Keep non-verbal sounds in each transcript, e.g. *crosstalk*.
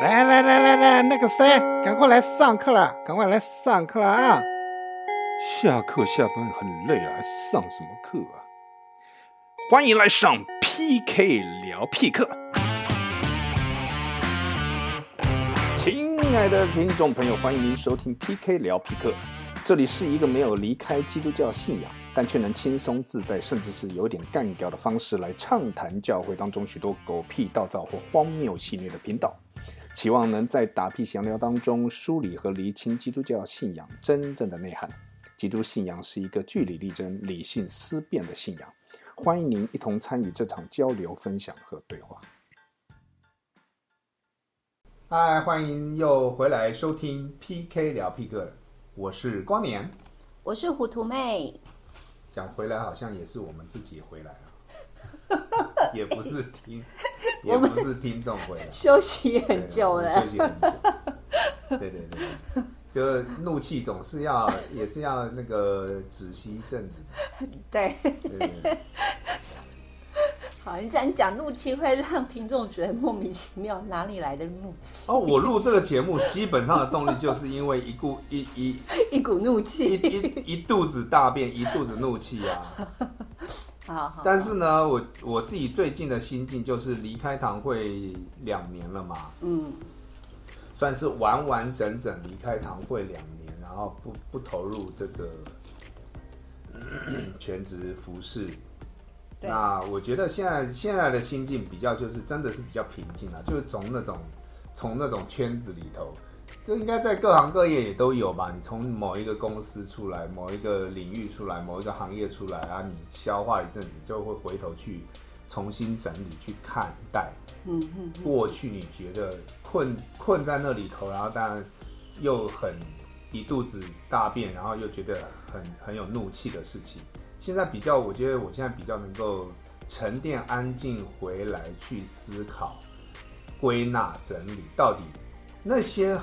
来来来来来，那个谁，赶快来上课了，赶快来上课了啊！下课下班很累了，还上什么课啊？欢迎来上 PK 聊 P 课。亲爱的听众朋友，欢迎您收听 PK 聊 P 课。这里是一个没有离开基督教信仰，但却能轻松自在，甚至是有点干掉的方式来畅谈教会当中许多狗屁倒灶或荒谬戏谑的频道。期望能在打屁闲聊当中梳理和厘清基督教信仰真正的内涵。基督信仰是一个据理力争、理性思辨的信仰。欢迎您一同参与这场交流、分享和对话。嗨，欢迎又回来收听 PK 聊 P 课，我是光年。我是糊涂妹，讲回来好像也是我们自己回来了，*laughs* *laughs* 也不是听，*laughs* 也不是听众回来，休息很久了。休息很久。对对对，就怒气总是要，也是要那个止息一阵子。*laughs* 对，对对对，好，你讲你讲怒气会让听众觉得莫名其妙，哪里来的怒气？哦，我录这个节目基本上的动力就是因为一股一一一股怒一气。一一肚子大便，一肚子怒气啊。好好，但是呢，我我自己最近的心境就是离开堂会两年了嘛，嗯，算是完完整整离开堂会两年，然后不不投入这个 *clears throat* 全职服饰。那我觉得现在现在的心境比较就是真的是比较平静啊，就是从那种从那种圈子里头，这应该在各行各业也都有吧。你从某一个公司出来，某一个领域出来，某一个行业出来啊，你消化一阵子，就会回头去重新整理去看待嗯嗯嗯，过去你觉得困困在那里头，然后当然又很一肚子大便，然后又觉得很很有怒气的事情。现在比较，我觉得我现在比较能够沉淀安静回来去思考、归纳整理，到底那些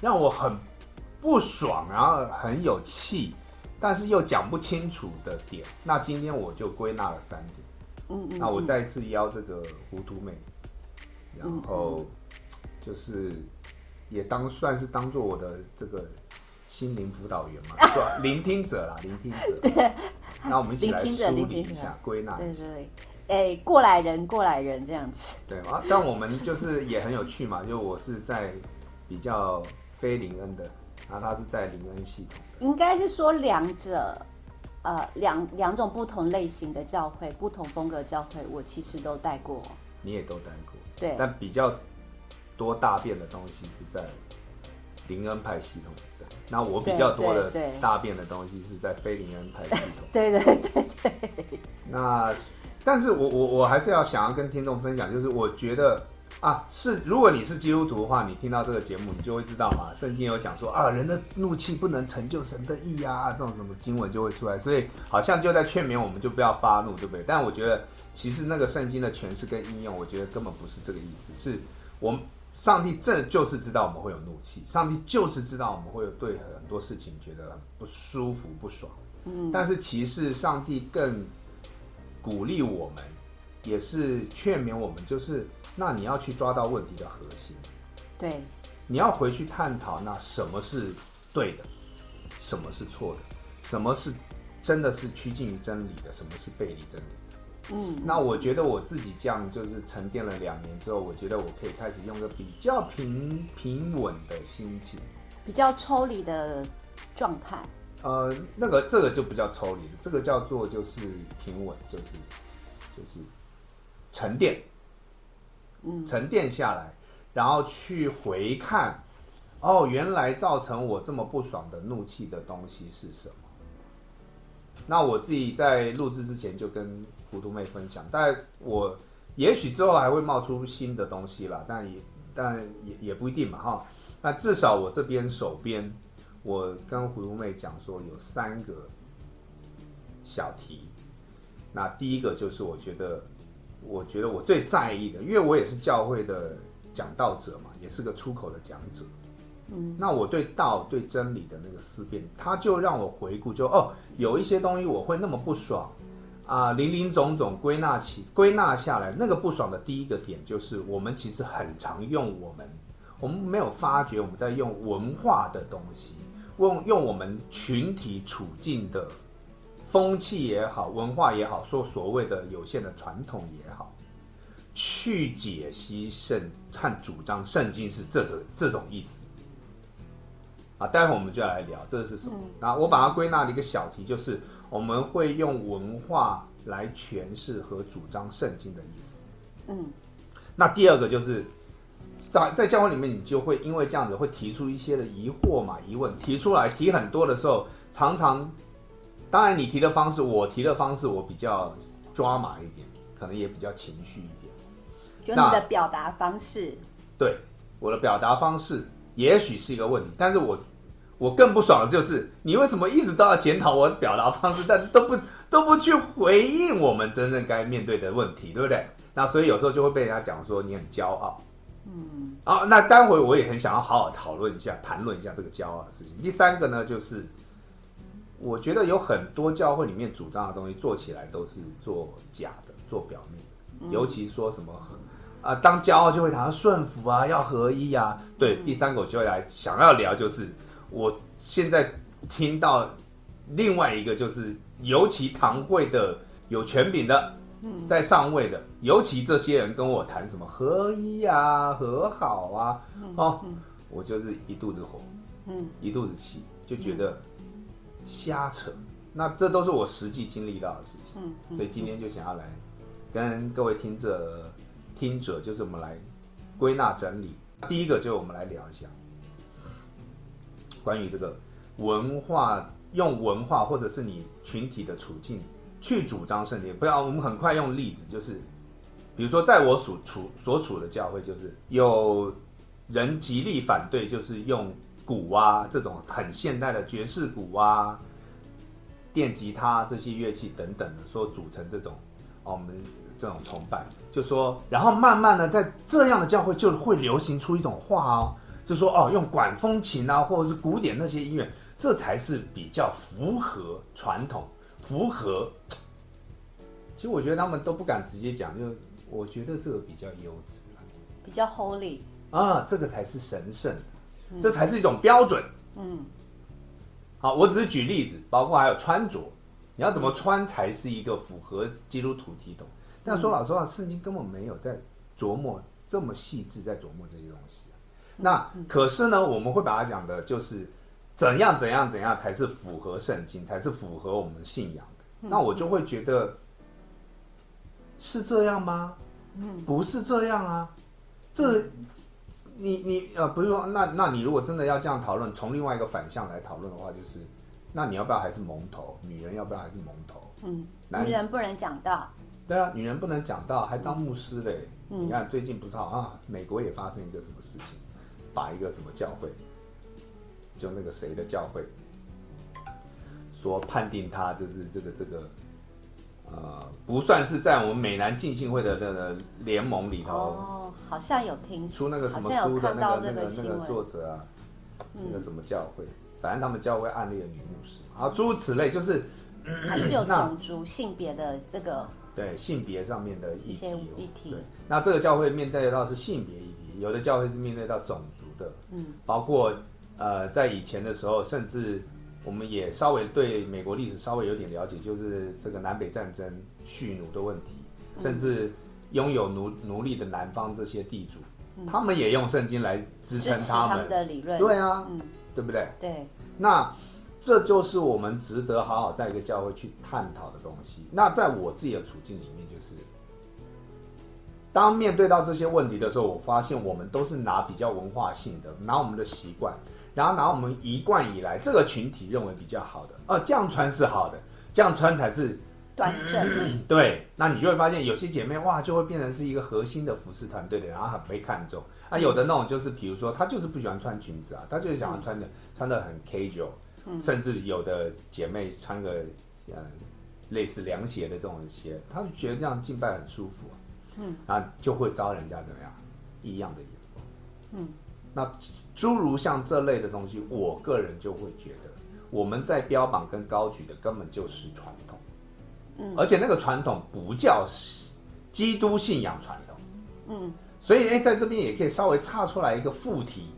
让我很不爽，然后很有气，但是又讲不清楚的点。那今天我就归纳了三点。嗯嗯，那我嗯再次邀这个糊涂妹，然后嗯就是也当算是当做我的这个心灵辅导员嘛，*laughs* 对吧？聆听者啦，聆听者。对。那我们一起来梳理一下，*laughs* 归纳对对对，哎，过来人，过来人这样子。对啊。但我们就是也很有趣嘛，就我是在比较非林恩的，然后他是在林恩系统。应该是说两者，呃，两两种不同类型的教会，不同风格教会，我其实都带过。你也都带过，对，但比较多大便的东西是在林恩派系统的。那我比较多的大便的东西是在非林恩派系统。*laughs* 对对对对，那，但是我我我还是要想要跟听众分享，就是我觉得啊，是如果你是基督徒的话，你听到这个节目，你就会知道嘛，圣经有讲说啊，人的怒气不能成就神的意啊，这种什么经文就会出来，所以好像就在劝勉我们就不要发怒，对不对？但我觉得其实那个圣经的诠释跟应用，我觉得根本不是这个意思，是我们上帝这就是知道我们会有怒气，上帝就是知道我们会有对很多事情觉得很不舒服、不爽。嗯，但是其实上帝更鼓励我们，也是劝勉我们，就是那你要去抓到问题的核心，对，你要回去探讨那什么是对的，什么是错的，什么是真的是趋近于真理的，什么是背离真理的。嗯，那我觉得我自己这样就是沉淀了两年之后，我觉得我可以开始用个比较平平稳的心情。比较抽离的状态。呃，那个这个就不叫抽离了，这个叫做就是平稳，就是就是沉淀，嗯沉淀下来，然后去回看，哦，原来造成我这么不爽的怒气的东西是什么？那我自己在录制之前就跟糊涂妹分享，但我也许之后还会冒出新的东西啦，但也但也也不一定嘛哈。那至少我这边手边，我跟糊涂妹讲说有三个小题。那第一个就是我觉得，我觉得我最在意的，因为我也是教会的讲道者嘛，也是个出口的讲者。嗯，那我对道、对真理的那个思辨，他就让我回顾就，哦，有一些东西我会那么不爽啊，林林总总归纳起归纳下来，那个不爽的第一个点就是，我们其实很常用我们我们没有发觉我们在用文化的东西，用用我们群体处境的风气也好，文化也好，说所谓的有限的传统也好，去解析圣和主张圣经是这种这种意思。啊，待会我们就要来聊这是什么。然后我把它归纳了一个小题，就是我们会用文化来诠释和主张圣经的意思。嗯，那第二个就是在在教会里面，你就会因为这样子会提出一些的疑惑嘛、疑问，提出来提很多的时候，常常当然你提的方式，我提的方式，我比较抓马一点，可能也比较情绪一点。就你的表达方式，对我的表达方式。也许是一个问题，但是我我更不爽的就是你为什么一直都要检讨我的表达方式，但都不都不去回应我们真正该面对的问题，对不对？那所以有时候就会被人家讲说你很骄傲，嗯，啊，那待会我也很想要好好讨论一下，谈论一下这个骄傲的事情。第三个呢，就是我觉得有很多教会里面主张的东西做起来都是做假的，做表面的，尤其说什么。啊，当骄傲就会谈到顺服啊，要合一啊。对，第三个我就来想要聊，就是我现在听到另外一个，就是尤其堂会的有权柄的，在上位的，尤其这些人跟我谈什么合一啊、和好啊，哦，我就是一肚子火，嗯，一肚子气，就觉得瞎扯。那这都是我实际经历到的事情，所以今天就想要来跟各位听者。听者就是我们来归纳整理。第一个就是我们来聊一下关于这个文化，用文化或者是你群体的处境去主张圣经。不要，我们很快用例子，就是比如说在我所处所处的教会，就是有人极力反对，就是用鼓啊这种很现代的爵士鼓啊、电吉他这些乐器等等的，说组成这种我们。这种崇拜，就说，然后慢慢的在这样的教会就会流行出一种话哦，就说哦，用管风琴啊，或者是古典那些音乐，这才是比较符合传统，符合。其实我觉得他们都不敢直接讲，就我觉得这个比较优质，比较 holy 啊，这个才是神圣，这才是一种标准。嗯，好，我只是举例子，包括还有穿着，你要怎么穿才是一个符合基督徒体统。但说老实话，圣经根本没有在琢磨这么细致，在琢磨这些东西。那可是呢，我们会把它讲的，就是怎样怎样怎样才是符合圣经，才是符合我们信仰的。那我就会觉得是这样吗？嗯，不是这样啊。这你你呃，不是说那那你如果真的要这样讨论，从另外一个反向来讨论的话，就是那你要不要还是蒙头？女人要不要还是蒙头？嗯，女人不能讲道。对啊，女人不能讲道，还当牧师嘞。你看最近不知道啊，美国也发生一个什么事情，把一个什么教会，就那个谁的教会，说判定他就是这个这个，呃，不算是在我们美男进信会的那个联盟里头。哦，好像有听出那个什么书的那个那个那个作者啊，那个什么教会，反正他们教会暗恋女牧师，啊，诸如此类，就是还是有种族性别的这个。对性别上面的议题，议题。对，那这个教会面对到是性别议题，有的教会是面对到种族的，嗯，包括呃，在以前的时候，甚至我们也稍微对美国历史稍微有点了解，就是这个南北战争蓄奴的问题，甚至拥有奴奴隶的南方这些地主，他们也用圣经来支撑他们的理论，对啊，嗯，对不对？对，那。这就是我们值得好好在一个教会去探讨的东西。那在我自己的处境里面，就是当面对到这些问题的时候，我发现我们都是拿比较文化性的，拿我们的习惯，然后拿我们一贯以来这个群体认为比较好的，哦，这样穿是好的，这样穿才是端正。*clears throat* 对，那你就会发现有些姐妹哇，就会变成是一个核心的服饰团队的，然后很被看重。啊，有的那种就是，比如说她就是不喜欢穿裙子啊，她就是想要穿的穿的很 casual。甚至有的姐妹穿个呃类似凉鞋的这种鞋，她就觉得这样敬拜很舒服，嗯，啊就会招人家怎么样异样的眼光，嗯，那诸如像这类的东西，我个人就会觉得我们在标榜跟高举的根本就是传统，嗯，而且那个传统不叫基督信仰传统，嗯。所以哎，在这边也可以稍微插出来一个副题，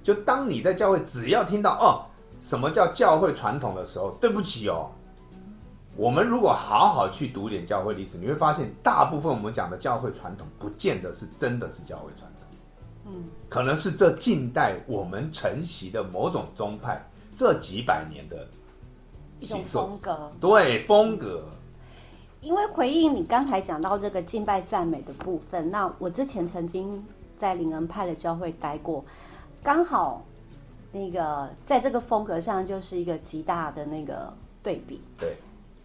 就当你在教会只要听到哦，什么叫教会传统的时候，对不起哦，我们如果好好去读点教会历史，你会发现大部分我们讲的教会传统，不见得是真的是教会传统，嗯，可能是这近代我们承袭的某种宗派这几百年的一种风格，对风格。因为回应你刚才讲到这个敬拜赞美的部分，那我之前曾经在灵恩派的教会待过，刚好那个在这个风格上就是一个极大的那个对比。对，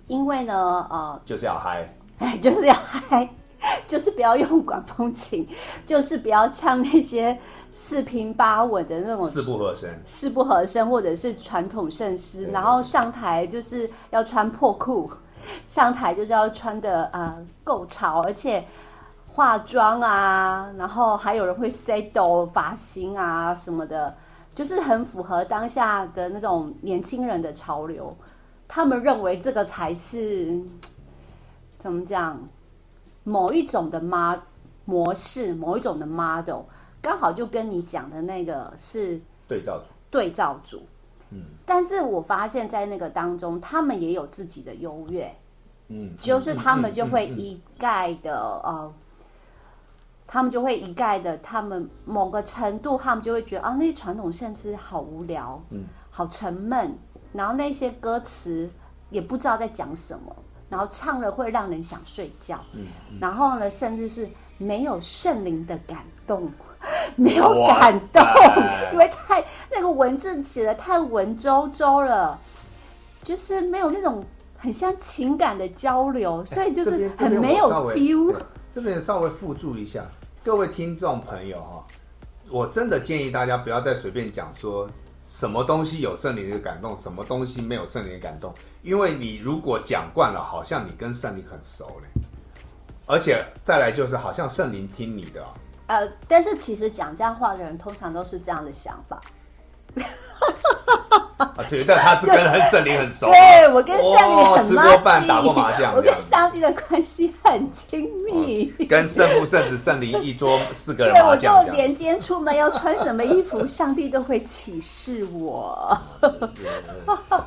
因为呢，呃，就是要嗨，哎，*laughs* 就是要嗨，*laughs* 就是不要用管风琴，就是不要唱那些四平八稳的那种四不合声、四不合声或者是传统圣诗，然后上台就是要穿破裤。*laughs* 上台就是要穿的呃够潮，而且化妆啊，然后还有人会 set 发型啊什么的，就是很符合当下的那种年轻人的潮流。他们认为这个才是怎么讲，某一种的 mod 模式，某一种的 model，刚好就跟你讲的那个是对照组，对照组。嗯。但是我发现，在那个当中，他们也有自己的优越，嗯，就是他们就会一概的呃，他们就会一概的，他们某个程度，他们就会觉得啊，那些传统甚至好无聊，嗯，好沉闷，然后那些歌词也不知道在讲什么，然后唱了会让人想睡觉，嗯，然后呢，甚至是没有圣灵的感动。*laughs* 没有感动，因为太那个文字写的太文绉绉了，就是没有那种很像情感的交流，所以就是很没有 feel。这边稍微附注一下，各位听众朋友哈，我真的建议大家不要再随便讲说什么东西有圣灵的感动，什么东西没有圣灵的感动，因为你如果讲惯了，好像你跟圣灵很熟嘞，而且再来就是好像圣灵听你的。呃，但是其实讲这样话的人，通常都是这样的想法。*laughs* 啊，对，但他跟圣灵很熟。对我跟圣灵很吃过饭、打过麻将，我跟上帝的关系很亲密。跟圣父、圣子、圣灵一桌四个人麻将。我就连今天出门要穿什么衣服，上帝都会启示我。我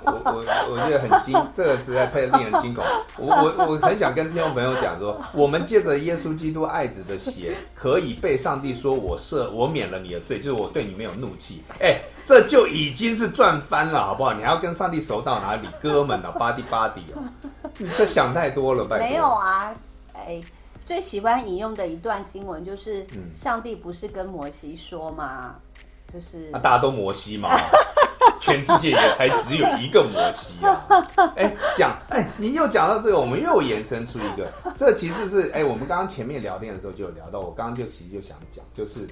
我我觉得很惊，这个实在太令人惊恐。我我我很想跟听众朋友讲说，我们借着耶稣基督爱子的血，可以被上帝说我赦我免了你的罪，就是我对你没有怒气。哎。这就已经是赚翻了，好不好？你还要跟上帝熟到哪里？哥们啊，巴蒂巴蒂哦，*laughs* 你这想太多了，拜没有啊，哎，最喜欢引用的一段经文就是，上帝不是跟摩西说吗？就是大家都摩西嘛，*laughs* 全世界也才只有一个摩西啊。哎，讲，哎，你又讲到这个，我们又延伸出一个，这其实是，哎，我们刚刚前面聊天的时候就有聊到，我刚刚就其实就想讲，就是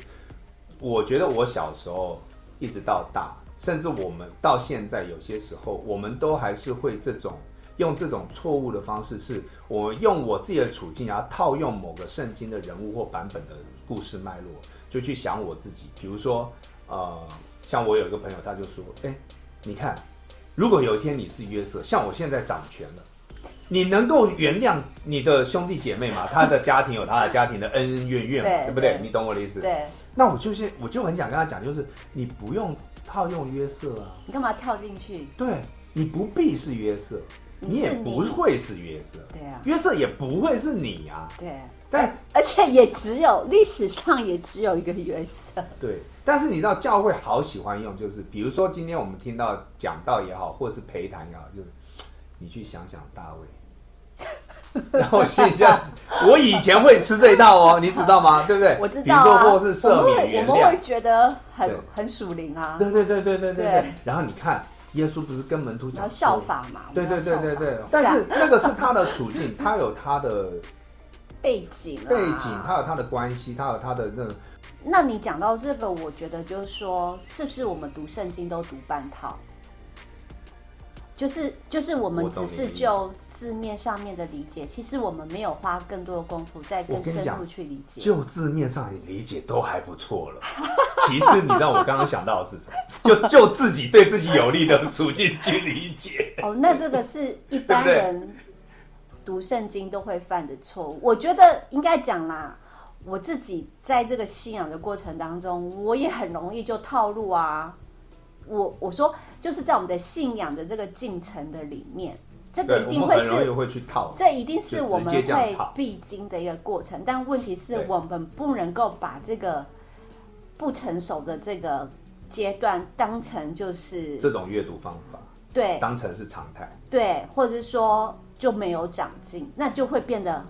我觉得我小时候。一直到大，甚至我们到现在，有些时候我们都还是会这种用这种错误的方式，是我用我自己的处境，然后套用某个圣经的人物或版本的故事脉络，就去想我自己。比如说，呃，像我有一个朋友，他就说：“哎，你看，如果有一天你是约瑟，像我现在掌权了，你能够原谅你的兄弟姐妹吗？他的家庭有他的家庭的恩恩怨怨，对不对？你懂我的意思？对。”那我就是我就很想跟他讲，就是你不用套用约瑟啊，你干嘛跳进去？对，你不必是约瑟，你也不会是约瑟，对啊，约瑟也不会是你啊，对，但而且也只有历史上也只有一个约瑟，对。但是你知道教会好喜欢用，就是比如说今天我们听到讲道也好，或者是陪谈也好，就是你去想想大卫。*laughs* 然后现在，我以前会吃这一套哦，你知道吗？*laughs* 对不对？我知道。比如说，或是赦免、原谅，我们会觉得很很属灵啊。对对对对对对。然后你看，耶稣不是跟门徒讲效法嘛？对对对对对。但是那个是他的处境，*laughs* 他有他的背景，背景，他有他的关系，他有他的那。那你讲到这个，我觉得就是说，是不是我们读圣经都读半套？就是就是我们只是就。字面上面的理解，其实我们没有花更多的功夫在更深入去理解。就字面上的理解都还不错了。其实你让我刚刚想到的是什么？就 *laughs* 就自己对自己有利的处境去理解。哦，那这个是 *laughs* 一般人读圣经都会犯的错误。我觉得应该讲啦，我自己在这个信仰的过程当中，我也很容易就套路啊。我我说就是在我们的信仰的这个进程的里面，这个一定会是会去套，这一定是我们会必经的一个过程。但问题是我们不能够把这个不成熟的这个阶段当成就是这种阅读方法，对，当成是常态，对，或者是说就没有长进，那就会变得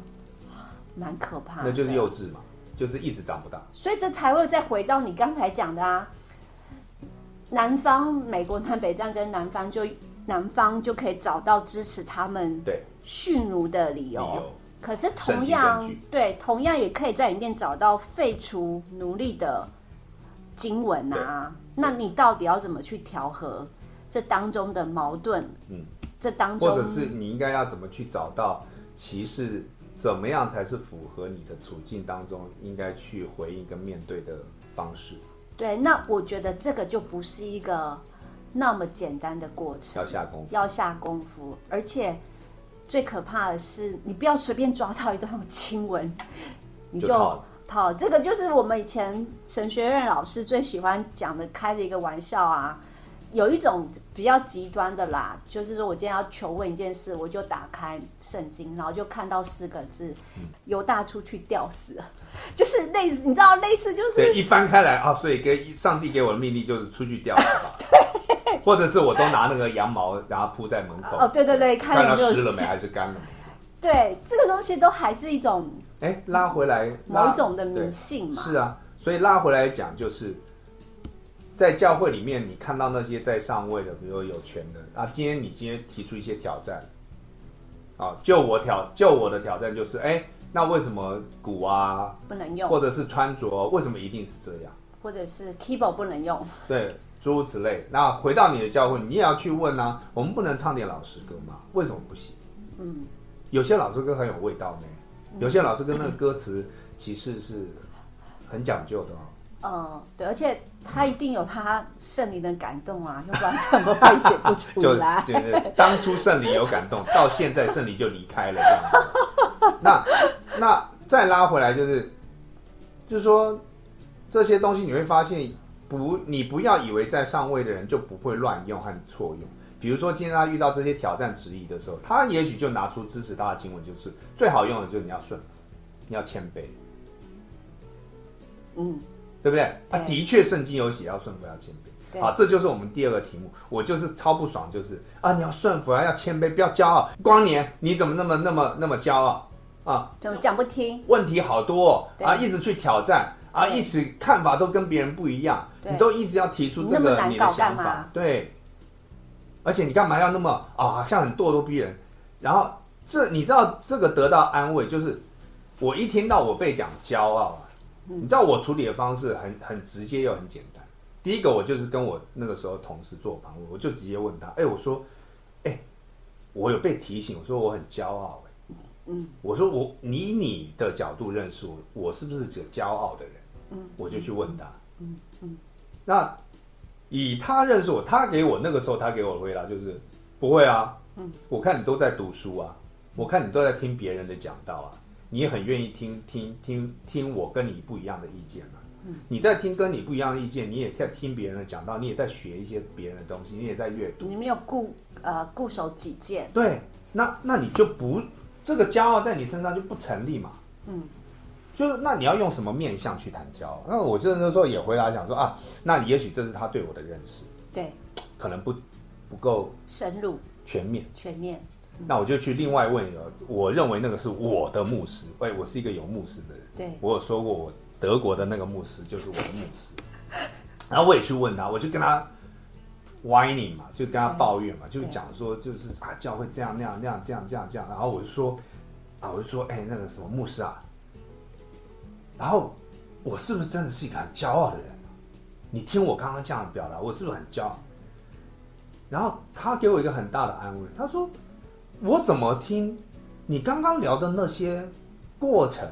蛮可怕。那就是幼稚嘛，就是一直长不大。所以这才会再回到你刚才讲的啊。南方美国南北战争，南方就南方就可以找到支持他们对蓄奴的理由。可是同样对，同样也可以在里面找到废除奴隶的经文啊。那你到底要怎么去调和这当中的矛盾？嗯，这当中或者是你应该要怎么去找到歧视？怎么样才是符合你的处境当中应该去回应跟面对的方式？对，那我觉得这个就不是一个那么简单的过程，要下功夫，要下功夫，而且最可怕的是，你不要随便抓到一段经文，你就套。这个就是我们以前神学院老师最喜欢讲的，开的一个玩笑啊。有一种比较极端的啦，就是说我今天要求问一件事，我就打开圣经，然后就看到四个字：犹大出去吊死，*laughs* 就是类似，你知道，类似就是一翻开来啊，所以给上帝给我的命令就是出去吊死吧，*laughs* 对，或者是我都拿那个羊毛，然后铺在门口，哦，对对对，看到湿了没还是干了？对，这个东西都还是一种，哎，拉回来某种的迷信嘛，是啊，所以拉回来讲就是。在教会里面，你看到那些在上位的，比如有权的啊，今天你今天提出一些挑战，啊，就我挑，就我的挑战就是，哎，那为什么鼓啊不能用，或者是穿着为什么一定是这样，或者是 keyboard 不能用，对，诸如此类。那回到你的教会，你也要去问啊，我们不能唱点老师歌吗？为什么不行？嗯，有些老师歌很有味道呢，有些老师歌那个歌词其实是很讲究的哦。嗯，对，而且他一定有他圣灵的感动啊，要不然怎么会写不出来？*laughs* 就当初圣灵有感动，到现在圣灵就离开了这样。那那再拉回来，就是就是说这些东西你会发现，不，你不要以为在上位的人就不会乱用和错用。比如说今天他遇到这些挑战质疑的时候，他也许就拿出支持他的经文，就是最好用的就是你要顺服，你要谦卑。嗯。对不对？啊，的确，圣经有写要顺服，要谦卑。啊，这就是我们第二个题目。我就是超不爽，就是啊，你要顺服啊，要谦卑，不要骄傲。光年，你怎么那么那么那么骄傲啊？怎么讲不听？问题好多啊，一直去挑战啊，一直看法都跟别人不一样，你都一直要提出这个你的想法。对，而且你干嘛要那么啊，像很咄咄逼人？然后这你知道这个得到安慰，就是我一听到我被讲骄傲。你知道我处理的方式很很直接又很简单。第一个，我就是跟我那个时候同事做访问，我就直接问他：“哎，我说，哎，我有被提醒，我说我很骄傲，哎，嗯，我说我以你的角度认识我，我是不是只有骄傲的人？嗯，我就去问他，嗯。嗯，那以他认识我，他给我那个时候他给我的回答就是不会啊，嗯，我看你都在读书啊，我看你都在听别人的讲道啊。”你也很愿意听听听听我跟你不一样的意见嘛？嗯，你在听跟你不一样的意见，你也在听别人的讲到，你也在学一些别人的东西，你也在阅读。你没有固呃固守己见。对，那那你就不这个骄傲在你身上就不成立嘛？嗯，就是那你要用什么面相去谈骄傲？那我这时候也回答讲说啊，那也许这是他对我的认识，对，可能不不够深入全面全面。那我就去另外问一个，我认为那个是我的牧师，喂，我是一个有牧师的人，对，我有说过，我德国的那个牧师就是我的牧师，然后我也去问他，我就跟他 whining 嘛，就跟他抱怨嘛，就讲说就是啊，教会这样那样那样这样这样这样，然后我就说啊，我就说哎，那个什么牧师啊，然后我是不是真的是一个很骄傲的人？你听我刚刚这样表达，我是不是很骄傲？然后他给我一个很大的安慰，他说。我怎么听你刚刚聊的那些过程？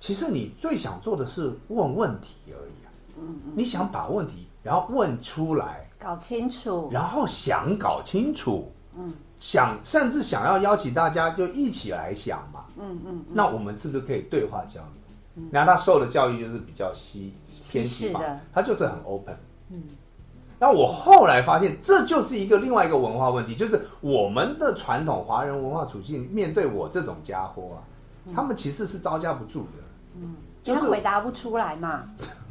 其实你最想做的是问问题而已啊。嗯嗯。你想把问题然后问出来，搞清楚，然后想搞清楚。嗯。想甚至想要邀请大家就一起来想嘛。嗯嗯。那我们是不是可以对话交流？然后他受的教育就是比较西偏西方他就是很 open。嗯，那我后来发现，这就是一个另外一个文化问题，就是我们的传统华人文化处境面对我这种家伙啊，他们其实是招架不住的。嗯，就是回答不出来嘛。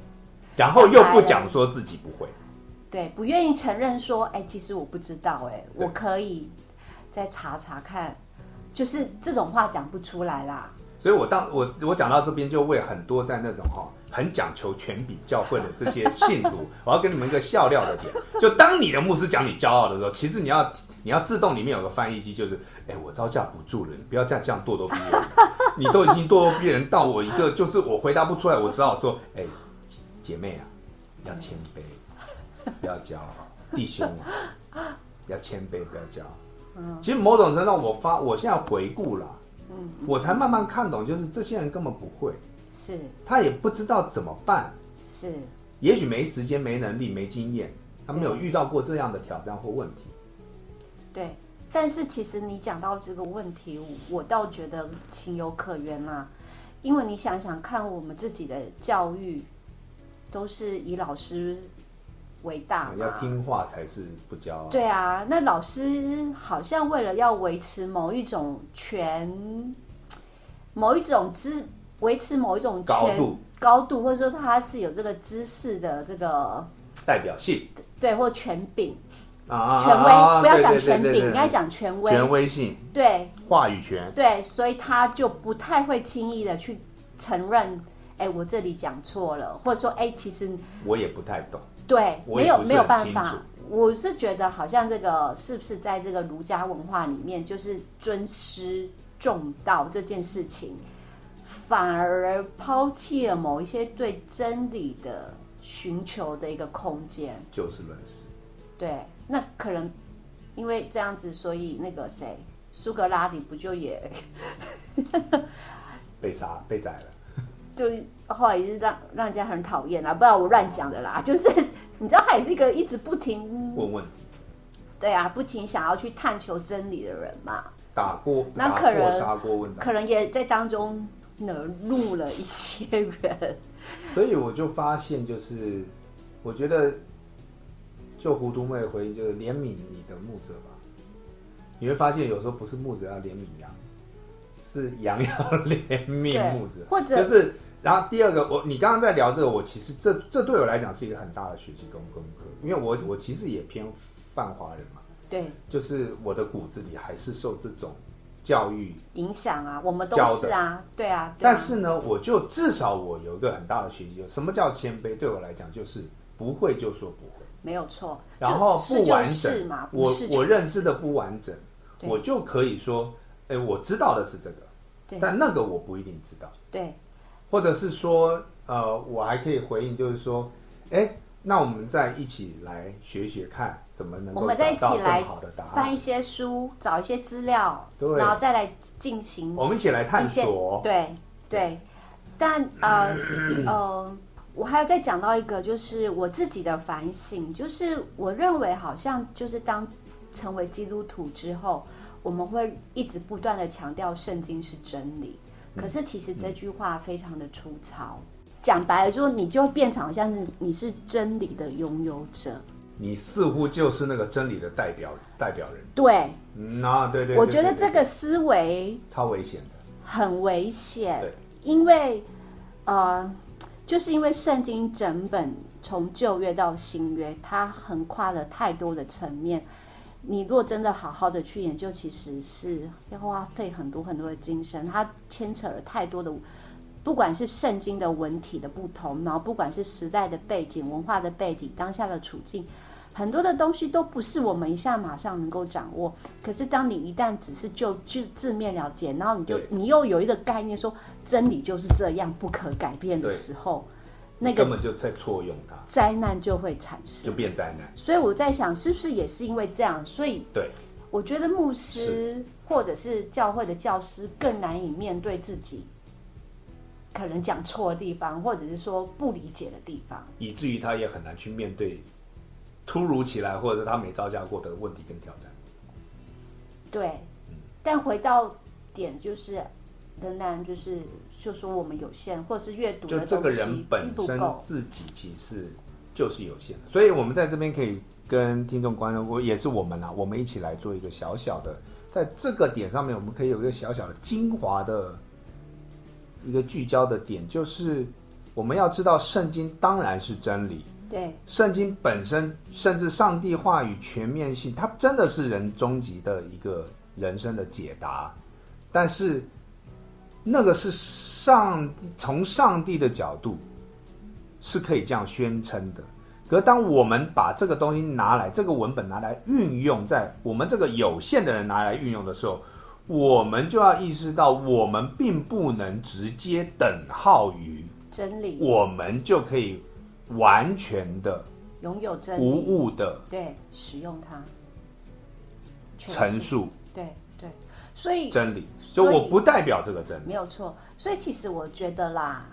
*laughs* 然后又不讲说自己不会。对，不愿意承认说，哎，其实我不知道，哎，我可以再查查看，就是这种话讲不出来啦。所以我当我我讲到这边，就为很多在那种哈很讲求权柄教会的这些信徒，*laughs* 我要给你们一个笑料的点，就当你的牧师讲你骄傲的时候，其实你要你要自动里面有个翻译机，就是哎我招架不住了，你不要这样这样咄咄逼人，你都已经咄咄逼人到我一个就是我回答不出来，我只好说哎姐妹啊要谦卑，不要骄傲，弟兄啊要谦卑，不要骄傲。其实某种程度上，我发我现在回顾了。我才慢慢看懂，就是这些人根本不会，是他也不知道怎么办，是，也许没时间、没能力、没经验，他没有遇到过这样的挑战或问题。对。但是其实你讲到这个问题，我我倒觉得情有可原啦、因为你想想看，我们自己的教育都是以老师为大嘛，要听话才是不骄傲。对啊，那老师好像为了要维持某一种权，某一种知，维持某一种高度。高度，或者说他是有这个知识的这个代表性。对或权柄、啊，权威，啊不要讲权柄，应该讲权威。权威性、对。话语权。对，所以他就不太会轻易的去承认，哎，我这里讲错了，或者说，哎，其实我也不太懂，对，没有没有办法。我是觉得好像这个是不是在这个儒家文化里面，就是尊师重道这件事情，反而抛弃了某一些对真理的寻求的一个空间。就事论事。对，那可能因为这样子，所以那个谁，苏格拉底不就也 *laughs* 被杀、被宰了，*laughs* 就后来也是让让人家很讨厌啊？不然我乱讲的啦，就是你知道，他也是一个一直不停问问对啊，不停想要去探求真理的人嘛，打过、那、可能杀过、问可能也在当中惹怒了一些人。*laughs* 所以我就发现，就是我觉得，就糊涂妹回应就是怜悯你的牧者吧。你会发现，有时候不是牧者要怜悯羊，是羊要怜悯牧者，或者就是。然后第二个，我你刚刚在聊这个，我其实这这对我来讲是一个很大的学习跟功课，因为我我其实也偏泛华人嘛，对就是我的骨子里还是受这种教育影响啊，我们都是啊，对啊。对啊。但是呢，我就至少我有一个很大的学习，什么叫谦卑？对我来讲，就是不会就说不会，没有错，然后不完就是整嘛，我我认知的不完整，我就可以说，哎，我知道的是这个，但那个我不一定知道，对。或者是说，呃，我还可以回应，就是说，哎，那我们再一起来学学看，怎么能够我们再一起来？翻一些书，找一些资料，对然后再来进行我们一起来探索。对对，但呃呃，我还要再讲到一个，就是我自己的反省，就是我认为好像就是当成为基督徒之后，我们会一直不断的强调圣经是真理，可是其实这句话非常的粗糙。讲白了，就是你就会变成好像是你是真理的拥有者，你似乎就是那个真理的代表代表人。对，嗯啊，对对对我觉得这个思维超危险的。很危险对，因为呃，就是因为圣经整本从旧约到新约，它横跨了太多的层面。你若真的好好的去研究，其实是要花费很多很多的精神，它牵扯了太多的，不管是圣经的文体的不同，然后不管是时代的背景、文化的背景、当下的处境，很多的东西都不是我们一下马上能够掌握。可是当你一旦只是就就字面了解，然后你就你又有一个概念说真理就是这样不可改变的时候，那个根本就在错用它，灾难就会产生就。变灾难。所以我在想，是不是也是因为这样，所以对，我觉得牧师或者是教会的教师更难以面对自己可能讲错的地方，或者是说不理解的地方。以至于他也很难去面对突如其来或者是他没招架过的问题跟挑战。对，但回到点就是，仍然就是就说我们有限，或者是阅读就的这个人本身。自己其实就是有限的，所以我们在这边可以跟听众观众，我也是我们啊，我们一起来做一个小小的，在这个点上面，我们可以有一个小小的精华的一个聚焦的点，就是我们要知道圣经当然是真理，对圣经本身，甚至上帝话语全面性，它真的是人终极的一个人生的解答。但是，那个是上从上帝的角度是可以这样宣称的。可，当我们把这个东西拿来，这个文本拿来运用在我们这个有限的人拿来运用的时候，我们就要意识到，我们并不能直接等号于真理，我们就可以完全的、拥有真无，误的对，使用它，陈述对对，所以真理，所以就我不代表这个真理。没有错。所以其实我觉得啦，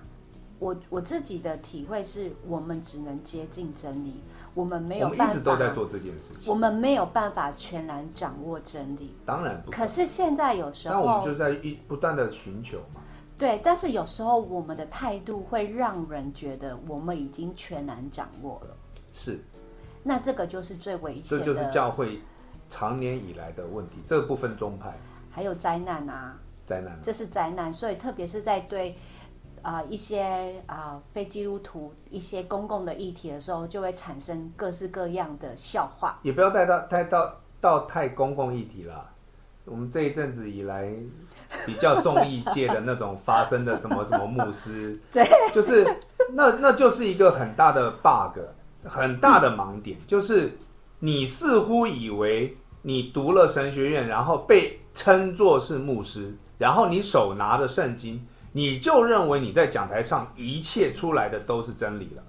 我我自己的体会是我们只能接近真理，我们没有我们办法，一直都在做这件事情，我们没有办法全然掌握真理。当然不可可是现在有时候，那我们就在一不断的寻求嘛。对，但是有时候我们的态度会让人觉得我们已经全然掌握了，是，那这个就是最危险的，这就是教会常年以来的问题。这个部分宗派还有灾难啊，灾难，这是灾难，所以特别是在对啊、一些啊、非基督徒一些公共的议题的时候，就会产生各式各样的笑话。也不要带到带到到太公共议题啦。我们这一阵子以来，比较综艺界的那种发生的什么什么牧师，*laughs* 对，就是那那就是一个很大的 bug，很大的盲点，就是你似乎以为你读了神学院，然后被称作是牧师，然后你手拿着圣经，你就认为你在讲台上一切出来的都是真理了。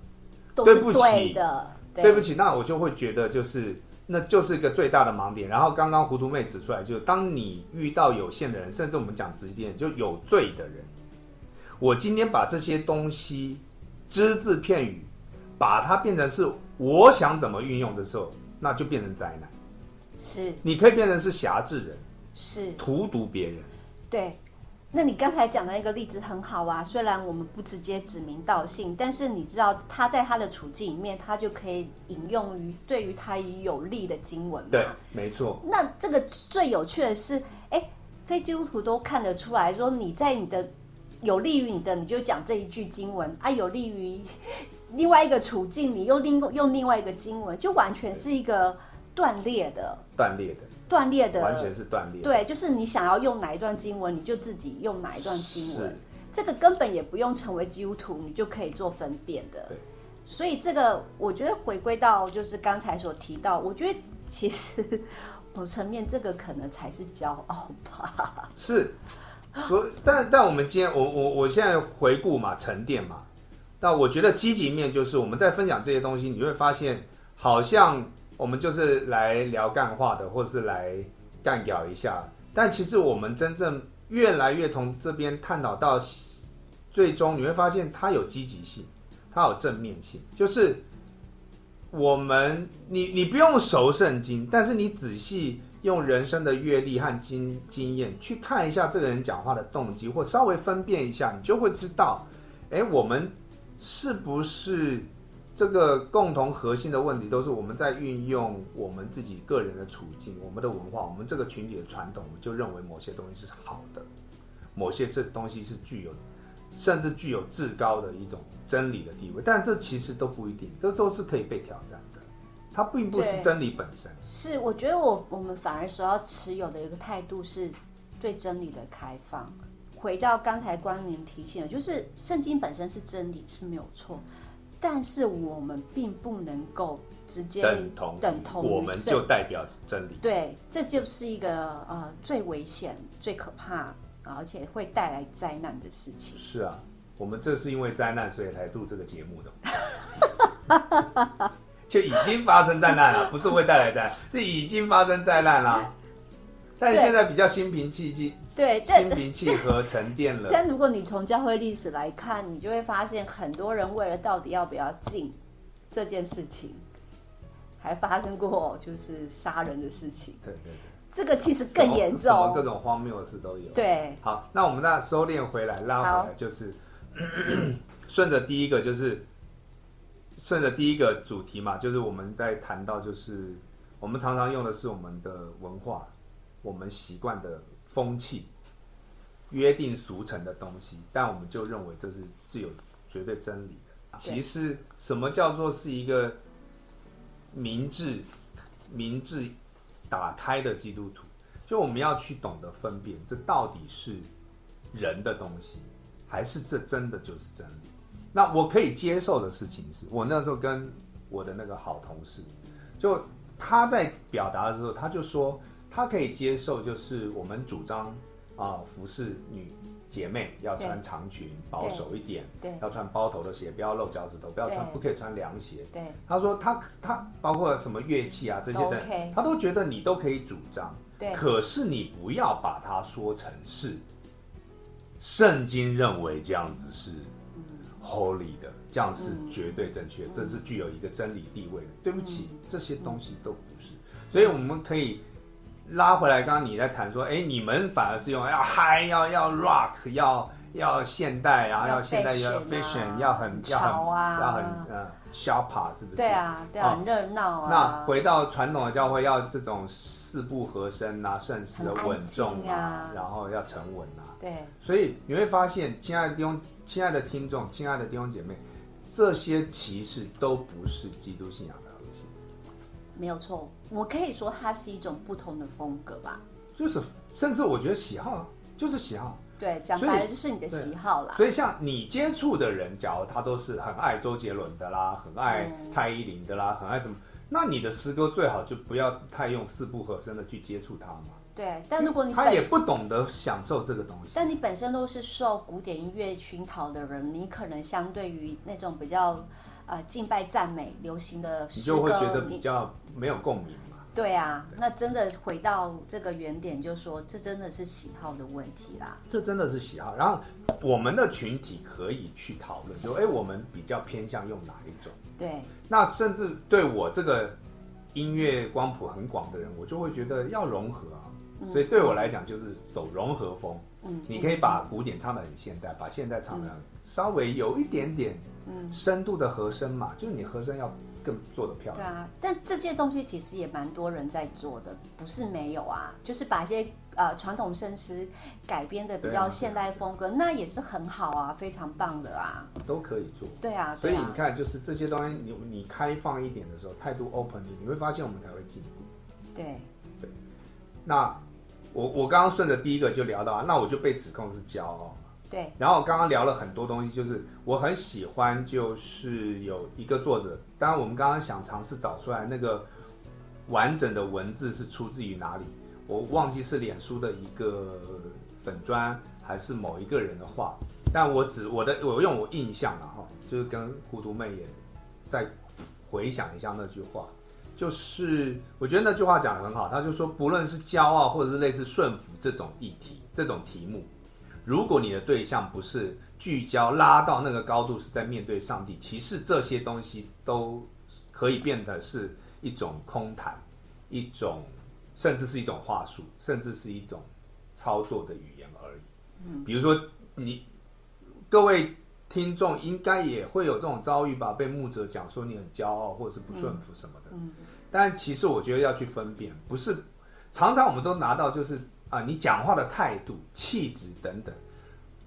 对不起的，对不起，那我就会觉得就是，那就是一个最大的盲点。然后刚刚糊涂妹指出来，就是当你遇到有限的人，甚至我们讲直接点，就有罪的人，我今天把这些东西只字片语，把它变成是我想怎么运用的时候，那就变成灾难。是你可以变成是辖制人，是，荼毒别人。对。那你刚才讲的那个例子很好啊，虽然我们不直接指名道姓，但是你知道他在他的处境里面，他就可以引用于对于他有利的经文嘛。对，没错，那这个最有趣的是，哎，非基督徒都看得出来说，你在你的有利于你的，你就讲这一句经文啊；有利于另外一个处境，你又另用另外一个经文，就完全是一个断裂的、断裂的，断裂的，完全是断裂的。对，就是你想要用哪一段经文，你就自己用哪一段经文是，这个根本也不用成为基督徒，你就可以做分辨的对。所以这个我觉得回归到就是刚才所提到，我觉得其实 *laughs* 某层面这个可能才是骄傲吧。是，所以但但我们今天我我我现在回顾嘛，沉淀嘛，那我觉得积极面就是我们在分享这些东西，你会发现好像我们就是来聊干话的，或是来干屌一下，但其实我们真正越来越从这边探讨到最终，你会发现它有积极性，它有正面性，就是我们你你不用熟圣经，但是你仔细用人生的阅历和经经验去看一下这个人讲话的动机，或稍微分辨一下，你就会知道，哎，我们是不是这个共同核心的问题，都是我们在运用我们自己个人的处境、我们的文化、我们这个群体的传统，我们就认为某些东西是好的，某些这东西是具有，甚至具有至高的一种真理的地位，但这其实都不一定，这都是可以被挑战的，它并不是真理本身。是，我觉得我我们反而所要持有的一个态度是对真理的开放。回到刚才关联提醒的，就是圣经本身是真理是没有错，但是我们并不能够直接等同等同我们就代表真理。对，这就是一个呃最危险、最可怕，而且会带来灾难的事情。是啊，我们这是因为灾难所以才录这个节目的，*laughs* 就已经发生灾难了，不是会带来灾难，是已经发生灾难了。但是现在比较心平气气，对，心平气和，沉淀了。*laughs* 但如果你从教会历史来看，你就会发现很多人为了到底要不要进这件事情，还发生过就是杀人的事情。对对对，这个其实更严什么各。种荒谬的事都有。对，好，那我们那收敛回来，拉回来，就是 *coughs* 顺着第一个，就是顺着第一个主题嘛，就是我们在谈到，就是我们常常用的是我们的文化，我们习惯的风气，约定俗成的东西，但我们就认为这是是有绝对真理的。其实，什么叫做是一个明智、明智打开的基督徒？就我们要去懂得分辨，这到底是人的东西，还是这真的就是真理？那我可以接受的事情是，我那时候跟我的那个好同事，就他在表达的时候，他就说他可以接受，就是我们主张啊、服侍女姐妹要穿长裙，保守一点，对要穿包头的鞋，不要露脚趾头，不要穿，不可以穿凉鞋。对，他说他他包括什么乐器啊这些的他都觉得你都可以主张。对可是你不要把它说成是圣经认为这样子是 holy 的，这样是绝对正确，这是具有一个真理地位的。对不起，这些东西都不是。所以我们可以拉回来，刚刚你在谈说，哎，你们反而是用要嗨，要要 rock，要要现代，然后要要现代要 fashion 要很要很要很呃 sharp 啊，是不是？对啊，对啊，哦很热闹啊那啊。回到传统的教会，要这种四部合声啊，圣诗的稳重啊然后要沉稳啊。对，所以你会发现，亲爱的弟兄、亲爱的听众、亲爱的弟兄姐妹，这些其实都不是基督信仰没有错。我可以说它是一种不同的风格吧。就是甚至我觉得喜好啊，就是喜好。对，讲白了就是你的喜好啦。所以像你接触的人，假如他都是很爱周杰伦的啦，很爱嗯蔡依林的啦，很爱什么，那你的诗歌最好就不要太用四不合声的去接触他嘛。对，但如果你他也不懂得享受这个东西。但你本身都是受古典音乐熏陶的人，你可能相对于那种比较呃敬拜赞美流行的你诗歌，就会觉得比较没有共鸣嘛。对啊，那真的回到这个原点，就说这真的是喜好的问题啦。这真的是喜好。然后我们的群体可以去讨论，就哎，我们比较偏向用哪一种？对，那甚至对我这个音乐光谱很广的人，我就会觉得要融合啊。所以对我来讲，就是走融合风。嗯，你可以把古典唱得很现代，把现代唱得稍微有一点点嗯深度的和声嘛，就是你和声要更做得漂亮。对啊，但这些东西其实也蛮多人在做的，不是没有啊，就是把一些呃传统圣诗改编的比较现代风格，那也是很好啊，非常棒的啊。都可以做。对啊，对啊，所以你看，就是这些东西，你你开放一点的时候，态度 open 一点，你会发现我们才会进步。对那我我刚刚顺着第一个就聊到啊，那我就被指控是骄傲嘛。对然后刚刚聊了很多东西，就是我很喜欢，就是有一个作者，当然我们刚刚想尝试找出来那个完整的文字是出自于哪里，我忘记是脸书的一个粉砖还是某一个人的话，但我只我的我用我印象了哈，就是跟糊涂妹也再回想一下那句话，就是我觉得那句话讲的很好，他就说不论是骄傲或者是类似顺服这种议题这种题目。如果你的对象不是聚焦拉到那个高度，是在面对上帝，其实这些东西都可以变得是一种空谈，一种甚至是一种话术，甚至是一种操作的语言而已。嗯，比如说你各位听众应该也会有这种遭遇吧，被牧者讲说你很骄傲或者是不顺服什么的。嗯，但其实我觉得要去分辨，不是常常我们都拿到就是啊，你讲话的态度、气质等等。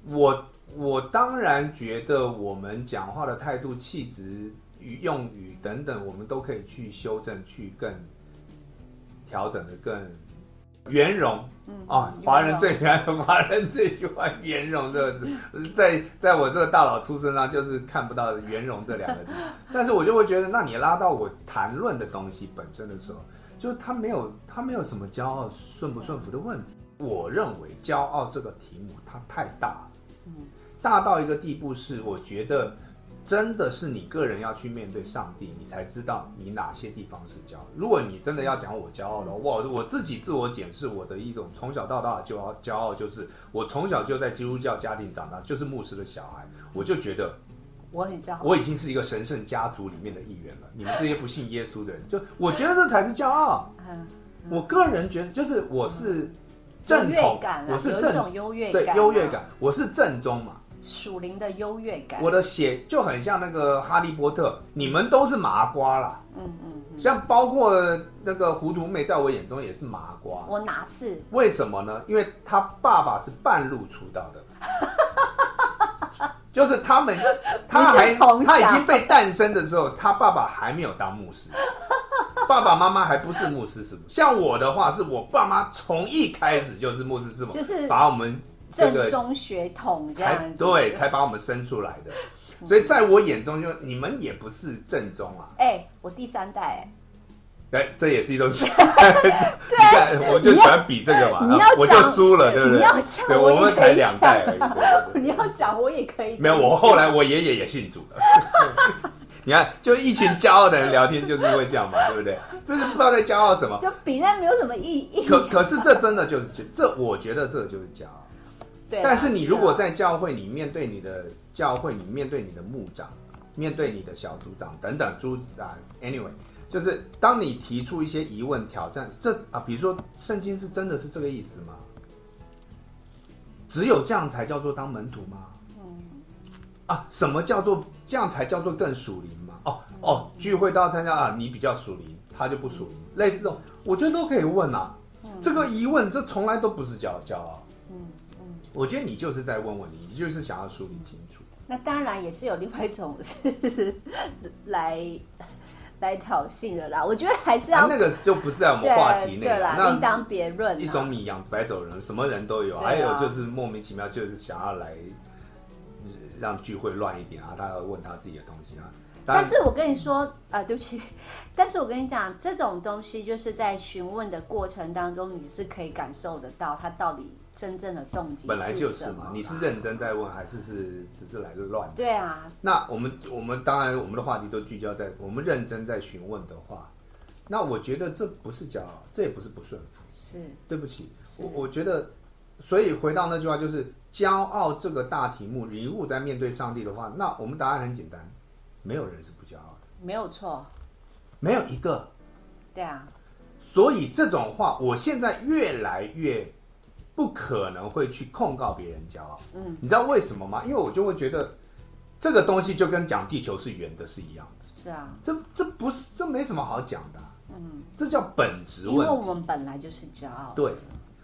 我我当然觉得我们讲话的态度、气质、语用语等等，我们都可以去修正，去更调整的更圆融。嗯啊，华人最喜欢华人最喜欢“圆融”这个字，在在我这个大佬出身上，就是看不到“圆融”这两个字。*laughs* 但是我就会觉得，那你拉到我谈论的东西本身的时候，就是他没有他没有什么骄傲顺不顺服的问题。我认为骄傲这个题目它太大了，嗯，大到一个地步是，我觉得真的是你个人要去面对上帝，你才知道你哪些地方是骄傲。如果你真的要讲我骄傲的话，我我自己自我检视我的一种从小到大的骄傲，骄傲就是我从小就在基督教家庭长大，就是牧师的小孩，我就觉得我很骄傲。我已经是一个神圣家族里面的一员了。你们这些不信耶稣的人，就我觉得这才是骄傲。嗯我个人觉得，就是我是正统感，啊我是正有种优越对感啊优越感，我是正宗嘛。属灵的优越感。我的血就很像那个哈利波特，你们都是麻瓜啦。嗯嗯嗯，像包括那个糊涂妹，在我眼中也是麻瓜。我哪是？为什么呢？因为他爸爸是半路出道的，*laughs* 就是他们，他还他已经被诞生的时候，他爸爸还没有当牧师，爸爸妈妈还不是牧师师母。像我的话，是我爸妈从一开始就是牧师师母，就是把我们这正宗血统这才样子。对，才把我们生出来的。所以在我眼中就，你们也不是正宗啊。哎、我第三代、哎，这也是一种 *laughs* 喜你看，我就喜欢比这个嘛，我就输了，对不对？你要讲对，我们才两代而已。*laughs* 你要讲我也可以。没有，我后来我爷爷也信主了。*laughs* 你看，就一群骄傲的人聊天，就是因为这样嘛，对不对？这是不知道在骄傲什么。就比那没有什么意义。可可是这真的就是这，我觉得这就是骄傲。但是你如果啊在教会里面对你的教会，你面对你的牧长，面对你的小组长等等诸啊，anyway，就是当你提出一些疑问、挑战，这啊，比如说圣经是真的是这个意思吗？只有这样才叫做当门徒吗？嗯啊，什么叫做这样才叫做更属灵吗？哦哦，聚会都要参加啊，你比较属灵，他就不属灵，类似这种，我觉得都可以问啊。这个疑问，这从来都不是骄骄傲。我觉得你就是在问问题，你就是想要梳理清楚。那当然也是有另外一种是来来挑衅的啦。我觉得还是要、啊，那个就不是在我们对话题内对啦，那另当别论啦。一种米养百种人，什么人都有。还有就是莫名其妙，就是想要来呃让聚会乱一点啊，他要问他自己的东西啊。但是我跟你说，啊，对不起，但是我跟你讲，这种东西就是在询问的过程当中，你是可以感受得到他到底真正的动机本来就是嘛，你是认真在问，还是是只是来个乱？对啊，那我们我们当然我们的话题都聚焦在我们认真在询问的话，那我觉得这不是骄傲，这也不是不顺服。是。对不起，我我觉得，所以回到那句话，就是骄傲这个大题目，你如果在面对上帝的话，那我们答案很简单，没有人是不骄傲的，没有错，没有一个。对啊，所以这种话，我现在越来越不可能会去控告别人骄傲。嗯，你知道为什么吗？因为我就会觉得这个东西就跟讲地球是圆的是一样的，是啊，这这不是这没什么好讲的啊、嗯，这叫本质问因为。我们本来就是骄傲，对，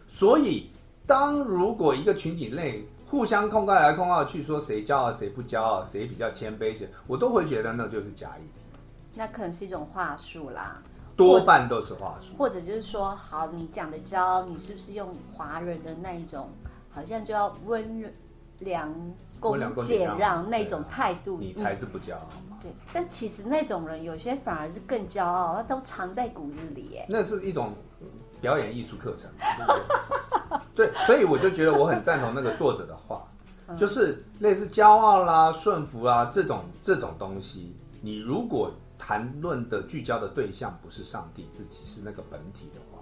所以当如果一个群体内互相控告来控告去，说谁骄傲谁不骄傲，谁比较谦卑些，我都会觉得那就是假议题，那可能是一种话术啦，多半都是话术。或者就是说，好，你讲的骄傲，你是不是用华人的那一种，好像就要温良恭俭俭让让那种态度？你才是不骄傲嘛？对，但其实那种人有些反而是更骄傲，他都藏在骨子里耶。那是一种表演艺术课程，对不对？*laughs* 对，所以我就觉得我很赞同那个作者的话，就是类似骄傲啦、顺服啦这种这种东西，你如果谈论的聚焦的对象不是上帝自己，是那个本体的话，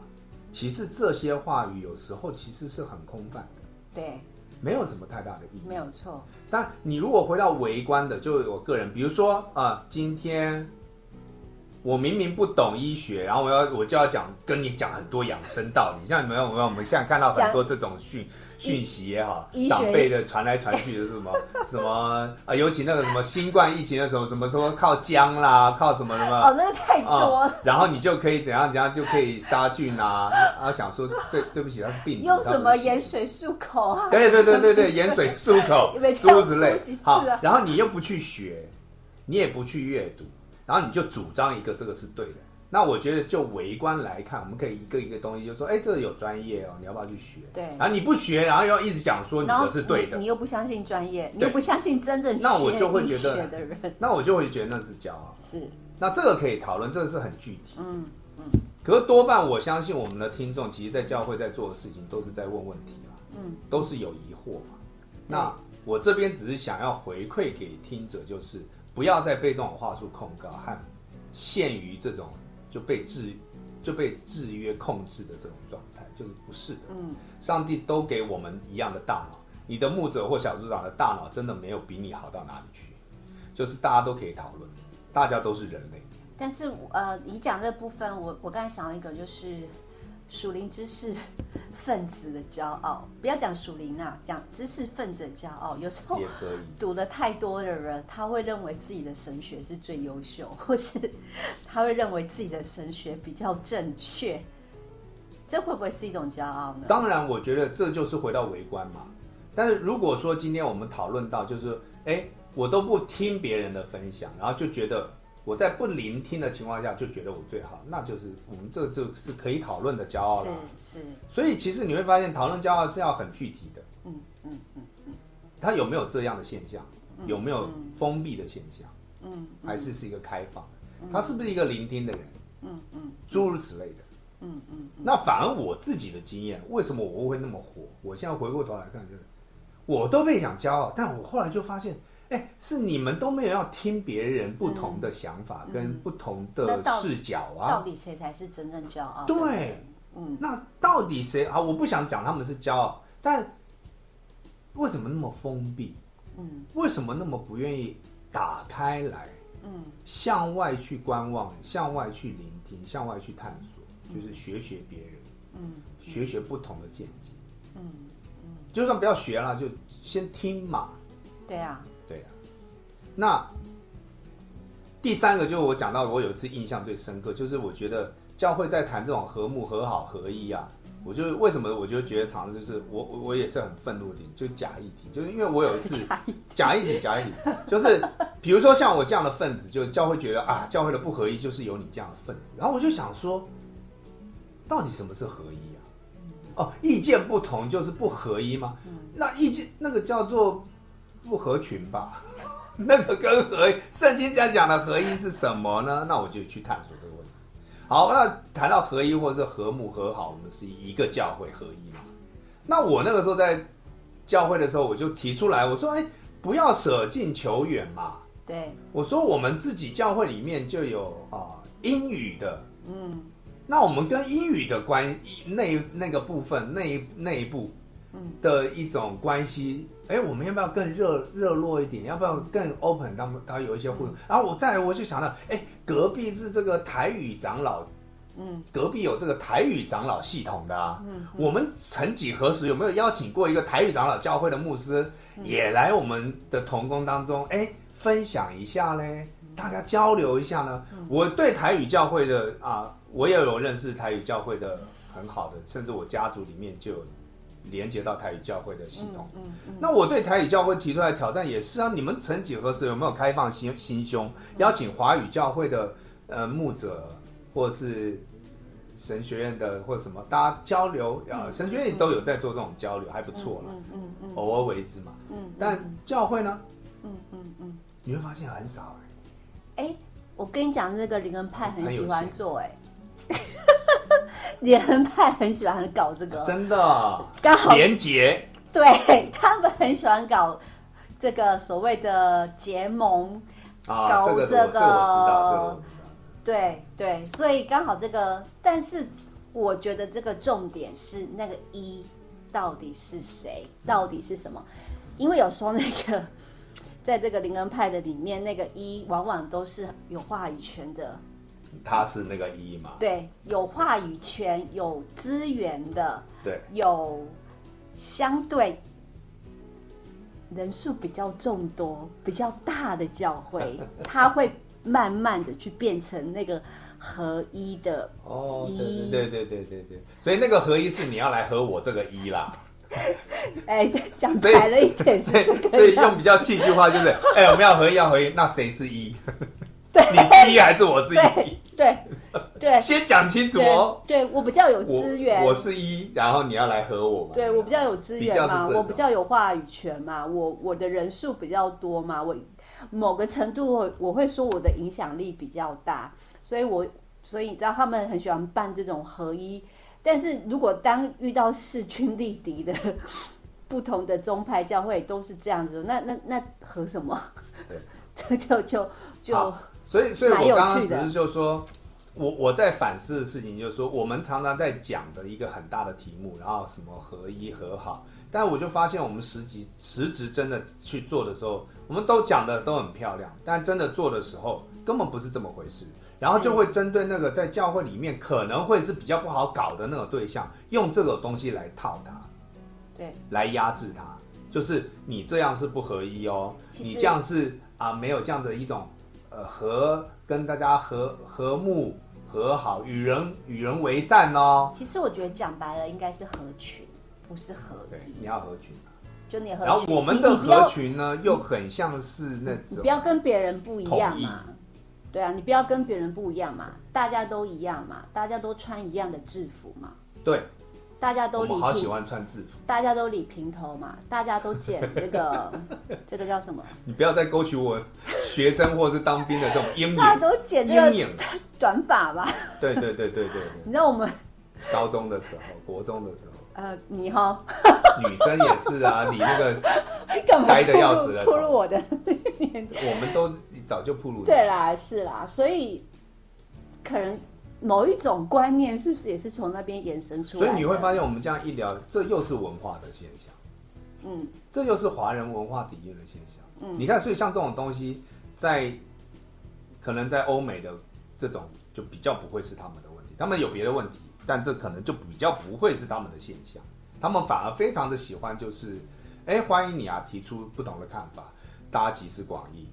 其实这些话语有时候其实是很空泛的，对，没有什么太大的意义。没有错。但你如果回到微观的，就我个人，比如说啊、呃今天我明明不懂医学，然后我要我就要讲跟你讲很多养生道理，*laughs* 像你们我们我们现在看到很多这种讯讯息也好长辈的传来传去的是什么 *laughs* 什么啊，尤其那个什么新冠疫情的时候，什么什么靠姜啦，靠什么什么。哦，那个太多。然后你就可以怎样怎样就可以杀菌啊，然后想说对对不起，它是病毒，用什么盐水漱口啊？对对对对对，*laughs* 盐水漱口没，诸如此类好啊，然后你又不去学，你也不去阅读，然后你就主张一个这个是对的。那我觉得就围观来看，我们可以一个一个东西就说，哎，这个有专业哦，你要不要去学？对然后你不学，然后又一直讲说你的是对的你，你又不相信专业，你又不相信真正那我就会觉得的人那我就会觉得那是骄傲。是，那这个可以讨论，这个是很具体。嗯，可是多半我相信我们的听众，其实在教会在做的事情都是在问问题嘛，嗯，都是有疑惑嘛。那我这边只是想要回馈给听者，就是不要再被这种话术控告和限于这种就被制就被制约控制的这种状态，就是不是的。嗯，上帝都给我们一样的大脑，你的牧者或小组长的大脑真的没有比你好到哪里去，就是大家都可以讨论，大家都是人类。但是呃，你讲这部分，我我刚才想到一个，就是属灵知识分子的骄傲，不要讲属灵啊，讲知识分子的骄傲。有时候读了太多的人，他会认为自己的神学是最优秀，*laughs* 或是他会认为自己的神学比较正确。这会不会是一种骄傲呢？当然，我觉得这就是回到围观嘛。但是如果说今天我们讨论到，就是哎，我都不听别人的分享，然后就觉得我在不聆听的情况下就觉得我最好，那就是我们这就是可以讨论的骄傲了。是是。所以其实你会发现，讨论骄傲是要很具体的。嗯嗯嗯嗯。他有没有这样的现象？有没有封闭的现象？嗯。还是是一个开放的？他是不是一个聆听的人？嗯嗯。诸如此类的。嗯嗯，那反而我自己的经验，为什么我会那么火？我现在回过头来看，就是我都被讲骄傲，但我后来就发现，哎，是你们都没有要听别人不同的想法跟不同的视角啊。到底谁才是真正骄傲？对，嗯，那到底谁啊？我不想讲他们是骄傲，但为什么那么封闭？嗯，为什么那么不愿意打开来？嗯，向外去观望，向外去聆听，向外去探索。就是学学别人，嗯，学学不同的见解，嗯嗯，就算不要学了，就先听嘛。对啊，对啊。那第三个就是我讲到，我有一次印象最深刻，就是我觉得教会在谈这种和睦、和好、合一啊，我就为什么我就觉得常常就是我我也是很愤怒的，就假议题，就是因为我有一次假议题假议题，就是比如说像我这样的分子，就教会觉得啊，教会的不合一就是有你这样的分子，然后我就想说。到底什么是合一啊？哦，意见不同就是不合一吗？那意见那个叫做不合群吧？*laughs* 那个跟合圣经讲讲的合一是什么呢？那我就去探索这个问题。好，那谈到合一或者是和睦和好，我们是一个教会合一嘛？那我那个时候在教会的时候，我就提出来，我说：哎，不要舍近求远嘛。对，我说我们自己教会里面就有啊英语的，嗯。那我们跟英语的关那那个部分那一那一部，的一种关系，哎，我们要不要更热热络一点？要不要更 open？他们他有一些互动。然后我再来，我就想到，哎，隔壁是这个台语长老，嗯，隔壁有这个台语长老系统的啊。嗯，我们曾几何时有没有邀请过一个台语长老教会的牧师也来我们的同工当中？哎，分享一下嘞，大家交流一下呢？我对台语教会的啊。我也有认识台语教会的很好的，甚至我家族里面就有连接到台语教会的系统。嗯嗯。那我对台语教会提出来挑战也是啊，你们曾几何时有没有开放心心胸，邀请华语教会的呃牧者或是神学院的或者什么，大家交流啊？神学院都有在做这种交流，还不错了。嗯嗯嗯。偶尔为之嘛。嗯。但教会呢？嗯嗯嗯。你会发现很少哎。哎，我跟你讲，那个灵恩派很喜欢做哎。连派很喜欢搞这个，真的，刚好连结，对 *laughs* 他们很喜欢搞这个所谓的结盟，搞这个，对对，所以刚好这个，但是我觉得这个重点是那个一到底是谁，到底是什么？因为有时候那个在这个灵恩派的里面，那个一往往都是有话语权的。他是那个一嘛？对，有话语权、有资源的，对，有相对人数比较众多、比较大的教会，*laughs* 他会慢慢的去变成那个合一的哦，对对对对对对，所以那个合一是你要来合我这个一啦。*laughs* 哎，讲白了一点，所以所以用比较戏剧化就是，哎，我们要合一要合一，那谁是一？对，你是一还是我是一？对对，*laughs* 先讲清楚哦。对我比较有资源，我是一，然后你要来和我。对我比较有资源嘛，我比较有话语权嘛，我我的人数比较多嘛，我某个程度我会说我的影响力比较大，所以我所以你知道他们很喜欢办这种合一，但是如果当遇到势均力敌的不同的宗派教会都是这样子，那那那合什么？对，*laughs* 这就就就。所以，所以我刚刚只是就说，我我在反思的事情就是说，我们常常在讲的一个很大的题目，然后什么合一和好，但我就发现我们实际实质真的去做的时候，我们都讲的都很漂亮，但真的做的时候根本不是这么回事，然后就会针对那个在教会里面可能会是比较不好搞的那个对象，用这个东西来套他，对，来压制他，就是你这样是不合一哦，你这样是啊没有这样的一种呃和跟大家和和睦。和好，与人与人为善哦。其实我觉得讲白了，应该是合群，不是合对。你要合群就你合。然后我们的合群呢，又很像是那种，不要跟别人不一样嘛。对啊，你不要跟别人不一样嘛，大家都一样嘛，大家都穿一样的制服嘛。对。大家都理好喜欢穿制服，大家都理平头嘛，大家都剪这个 *laughs* 这个叫什么？你不要再勾起我学生或是当兵的这种阴影。大家都剪阴影短发吧？对对对对对。*laughs* 你知道我们高中的时候、国中的时候，呃，你哈，*laughs* 女生也是啊，你那个呆的要死了，铺路我的，我们都早就铺路。对啦，是啦，所以可能。某一种观念是不是也是从那边延伸出来？所以你会发现，我们这样一聊，这又是文化的现象。嗯，这又是华人文化底蕴的现象。嗯，你看，所以像这种东西，在可能在欧美的这种就比较不会是他们的问题，他们有别的问题，但这可能就比较不会是他们的现象。他们反而非常的喜欢，就是哎，欢迎你啊，提出不同的看法，大家集思广益，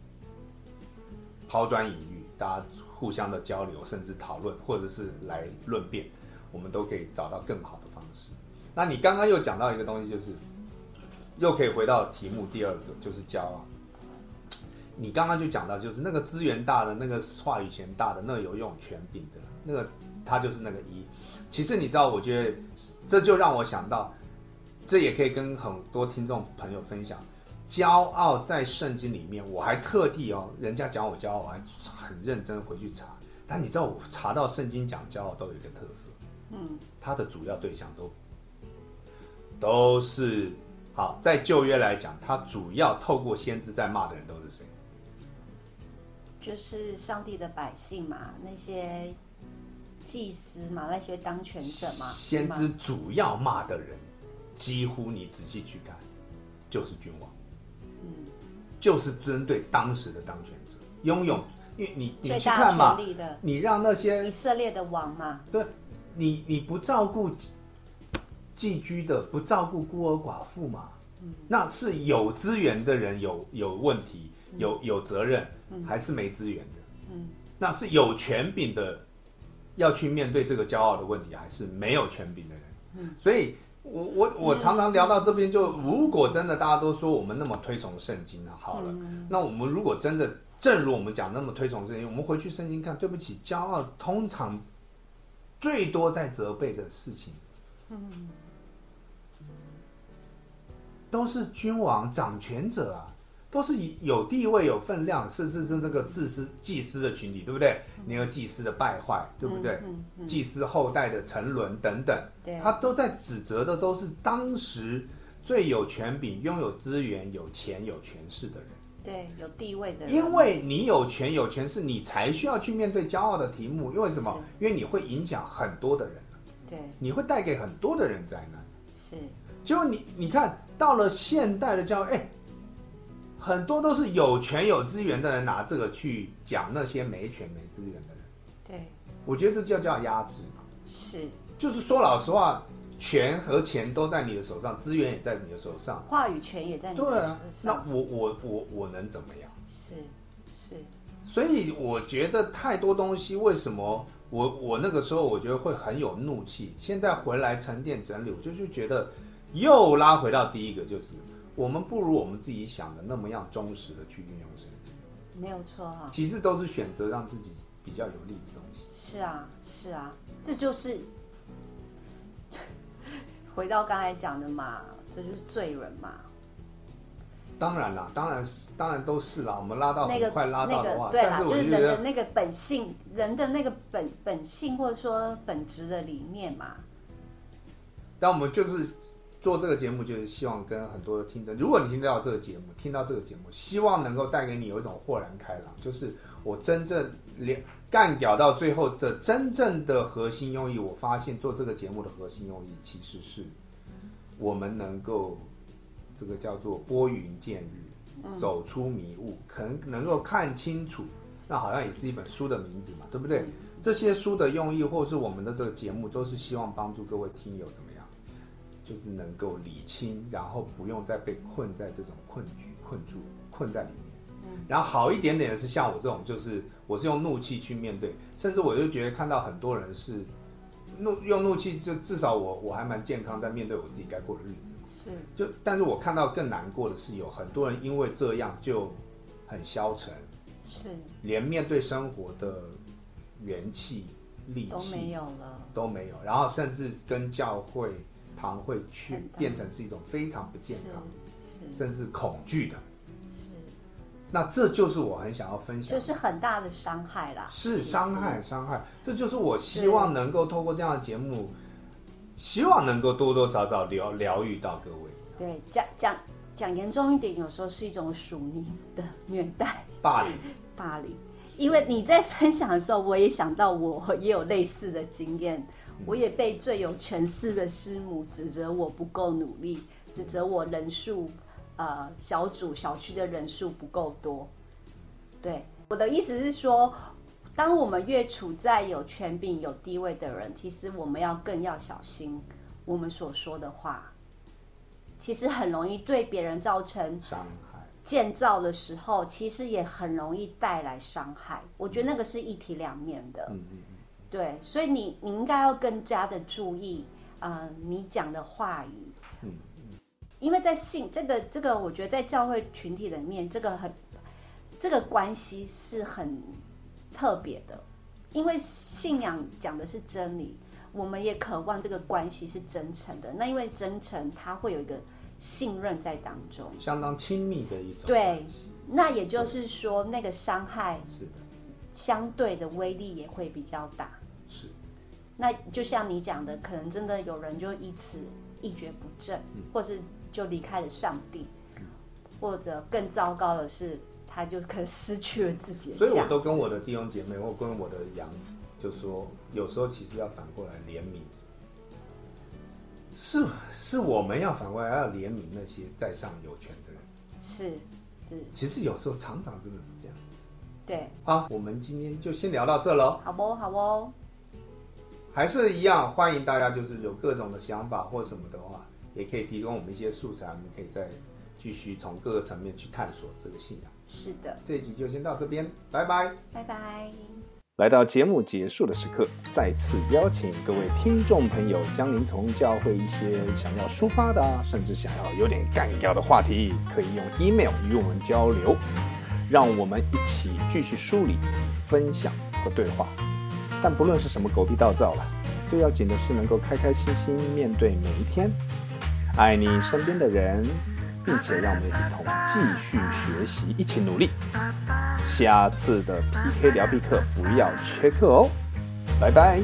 抛砖引玉，大家。互相的交流，甚至讨论，或者是来论辩，我们都可以找到更好的方式。那你刚刚又讲到一个东西，就是又可以回到题目第二个，就是骄傲。你刚刚就讲到，就是那个资源大的、那个话语权大的、那个有用权柄的那个，他就是那个一。其实你知道，我觉得这就让我想到，这也可以跟很多听众朋友分享。骄傲在圣经里面，我还特地哦，人家讲我骄傲，我还很认真回去查。但你知道，我查到圣经讲骄傲都有一个特色，嗯，它的主要对象都都是好，在旧约来讲，它主要透过先知在骂的人都是谁？就是上帝的百姓嘛，那些祭司嘛，那些当权者嘛。先知主要骂的人，几乎你仔细去看，就是君王。就是针对当时的当权者，拥有，因为你你去看嘛，你让那些以色列的王嘛，对，你你不照顾寄居的，不照顾孤儿寡妇嘛，那是有资源的人有有问题，有有责任，还是没资源的？嗯，那是有权柄的要去面对这个骄傲的问题，还是没有权柄的人？嗯，所以。我我我常常聊到这边，就如果真的大家都说我们那么推崇圣经那，好了，那我们如果真的正如我们讲那么推崇圣经，我们回去圣经看，对不起，骄傲通常最多在责备的事情，嗯，都是君王掌权者啊。都是有地位、有分量，甚至是那个祭司、祭司的群体，对不对？你有祭司的败坏，对不对？祭司后代的沉沦等等，他都在指责的都是当时最有权柄、拥有资源、有钱、有权势的人。对，有地位的人。因为你有权有权势，你才需要去面对骄傲的题目。因为什么？因为你会影响很多的人。对，你会带给很多的人灾难。是。就你，你看到了现代的教育，哎。很多都是有权有资源的人拿这个去讲那些没权没资源的人。对，我觉得这就叫压制嘛。是，就是说老实话，权和钱都在你的手上，资源也在你的手上，话语权也在你的手上。对那我我我我能怎么样？是是。所以我觉得太多东西，为什么我我那个时候我觉得会很有怒气，现在回来沉淀整理，我就是觉得又拉回到第一个就是。我们不如我们自己想的那么样忠实的去运用圣经，没有错哈。其实都是选择让自己比较有利的东西。是啊，是啊，这就是 *laughs* 回到刚才讲的嘛，这就是罪人嘛。当然啦，当然是，当然都是啦。我们拉到那个快拉到的话，对啦，就是人的那个本性，人的那个本本性或者说本质的里面嘛。但我们就是。做这个节目就是希望跟很多的听众，如果你听到这个节目，听到这个节目，希望能够带给你有一种豁然开朗，就是我真正连干掉到最后的真正的核心用意，我发现做这个节目的核心用意其实是我们能够这个叫做拨云见日，走出迷雾，可能能够看清楚。那好像也是一本书的名字嘛，对不对？这些书的用意，或是我们的这个节目，都是希望帮助各位听友怎么样，就是能够理清，然后不用再被困在这种困局、困住、困在里面。然后好一点点的是像我这种，就是我是用怒气去面对，甚至我就觉得看到很多人是怒用怒气，就至少我我还蛮健康，在面对我自己该过的日子。是，就但是我看到更难过的是，有很多人因为这样就很消沉，是，连面对生活的元气、力气都没有了，都没有，然后甚至跟教会、堂会去变成是一种非常不健康，是，甚至恐惧的。是那这就是我很想要分享，就是很大的伤害啦。是伤害，伤害。这就是我希望能够透过这样的节目，希望能够多多少少疗疗愈到各位。对，讲讲讲严重一点，有时候是一种属灵的虐待、霸凌、*laughs* 霸凌。因为你在分享的时候，我也想到我也有类似的经验，我也被最有权势的师母指责我不够努力，指责我人数。呃，小组小区的人数不够多，对我的意思是说，当我们越处在有权柄、有地位的人，其实我们要更要小心我们所说的话，其实很容易对别人造成伤害。建造的时候，其实也很容易带来伤害。我觉得那个是一体两面的。嗯嗯嗯。对，所以你你应该要更加的注意，呃，你讲的话语。嗯。因为在信这个这个，我觉得在教会群体里面，这个很这个关系是很特别的。因为信仰讲的是真理，我们也渴望这个关系是真诚的。那因为真诚，它会有一个信任在当中，相当亲密的一种。对，那也就是说，那个伤害是的，相对的威力也会比较大。是，那就像你讲的，可能真的有人就因此一蹶不振，或是。就离开了上帝，或者更糟糕的是，他就可能失去了自己。所以我都跟我的弟兄姐妹，或跟我的羊，就说，有时候其实要反过来怜悯，是是我们要反过来要怜悯那些在上有权的人。是是，其实有时候常常真的是这样。对，好，我们今天就先聊到这喽。好不？好不？还是一样，欢迎大家，就是有各种的想法或什么的话。也可以提供我们一些素材，我们可以再继续从各个层面去探索这个信仰。是的，这一集就先到这边，拜拜，拜拜。来到节目结束的时刻，再次邀请各位听众朋友，将您从教会一些想要抒发的，甚至想要有点干掉的话题，可以用 email 与我们交流，让我们一起继续梳理、分享和对话。但不论是什么狗屁道造了，最要紧的是能够开开心心面对每一天。爱你身边的人，并且让我们一同继续学习，一起努力。下次的 pk 聊币课不要缺课哦，拜拜。